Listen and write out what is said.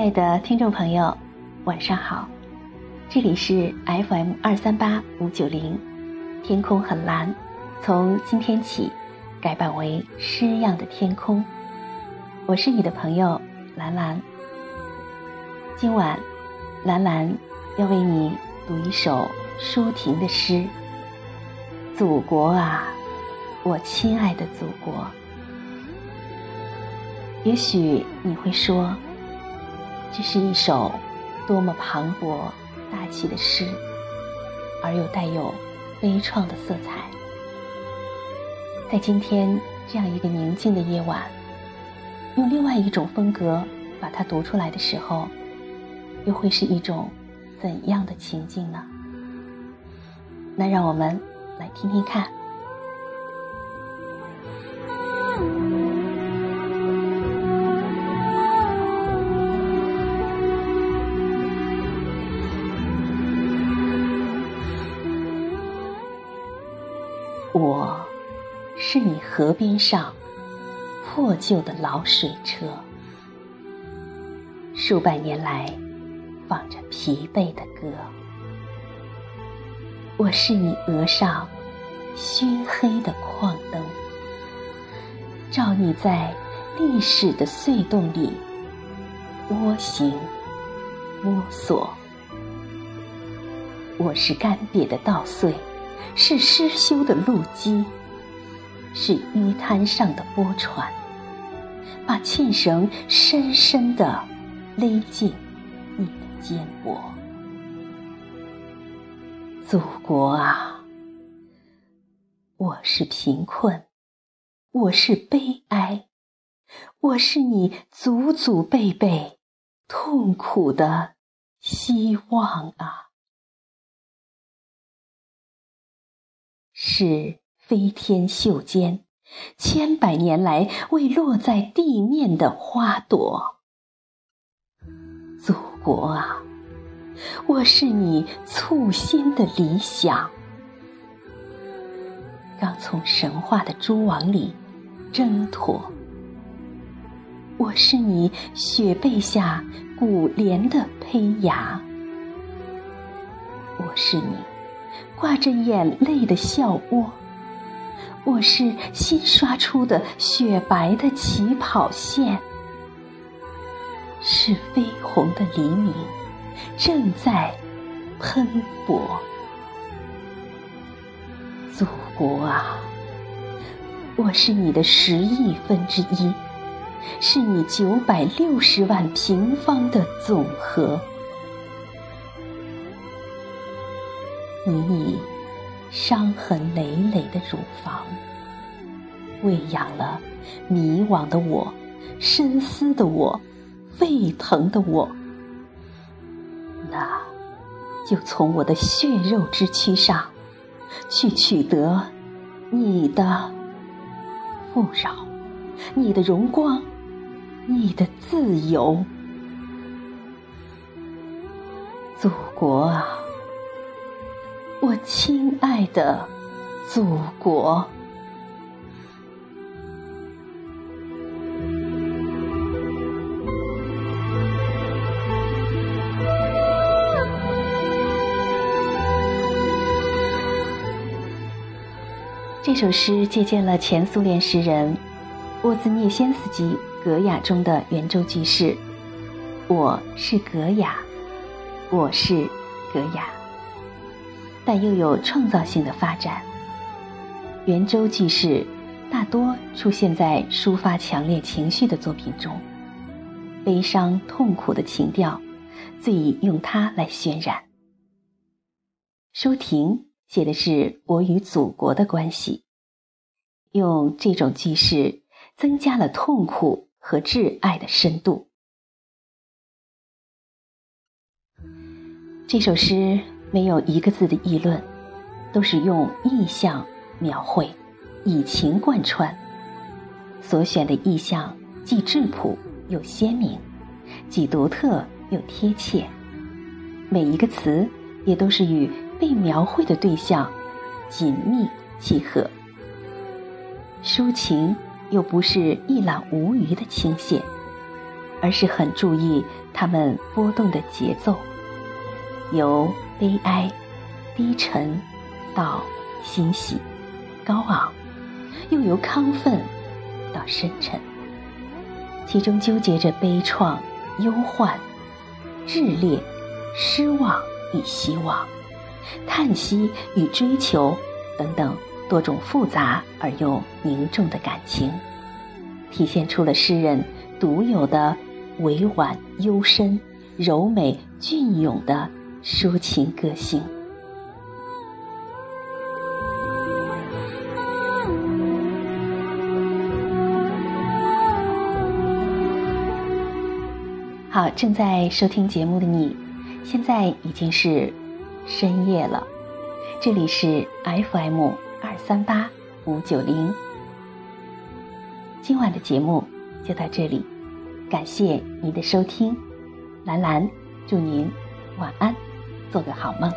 亲爱的听众朋友，晚上好，这里是 FM 二三八五九零，天空很蓝，从今天起改版为诗样的天空。我是你的朋友兰兰。今晚，兰兰要为你读一首舒婷的诗《祖国啊，我亲爱的祖国》。也许你会说，这是一首多么磅礴大气的诗，而又带有悲怆的色彩。在今天这样一个宁静的夜晚，用另外一种风格把它读出来的时候，又会是一种怎样的情境呢？那让我们来听听看。我，是你河边上破旧的老水车，数百年来放着疲惫的歌。我是你额上熏黑的矿灯，照你在历史的隧洞里蜗行摸索。我是干瘪的稻穗。是失修的路基，是淤滩上的波船，把纤绳深深的勒进你的肩膊。祖国啊，我是贫困，我是悲哀，我是你祖祖辈辈痛苦的希望啊！是飞天袖间，千百年来未落在地面的花朵。祖国啊，我是你簇新的理想，刚从神话的蛛网里挣脱。我是你雪被下古莲的胚芽，我是你。挂着眼泪的笑窝，我是新刷出的雪白的起跑线，是绯红的黎明正在喷薄。祖国啊，我是你的十亿分之一，是你九百六十万平方的总和。你以伤痕累累的乳房，喂养了迷惘的我、深思的我、沸腾的我。那，就从我的血肉之躯上，去取得你的富饶、你的荣光、你的自由，祖国啊！我亲爱的祖国，这首诗借鉴了前苏联诗人沃兹涅先斯基《格雅》中的圆周句式：“我是格雅，我是格雅。”但又有创造性的发展。圆周句式大多出现在抒发强烈情绪的作品中，悲伤痛苦的情调最易用它来渲染。舒婷写的是我与祖国的关系，用这种句式增加了痛苦和挚爱的深度。这首诗。没有一个字的议论，都是用意象描绘，以情贯穿。所选的意象既质朴又鲜明，既独特又贴切。每一个词也都是与被描绘的对象紧密契合。抒情又不是一览无余的倾泻，而是很注意它们波动的节奏，由悲哀、低沉到欣喜、高昂，又由亢奋到深沉，其中纠结着悲怆、忧患、炽烈、失望与希望、叹息与追求等等多种复杂而又凝重的感情，体现出了诗人独有的。委婉幽深、柔美隽永的抒情个性。好，正在收听节目的你，现在已经是深夜了。这里是 FM 二三八五九零，今晚的节目就到这里。感谢您的收听，兰兰，祝您晚安，做个好梦。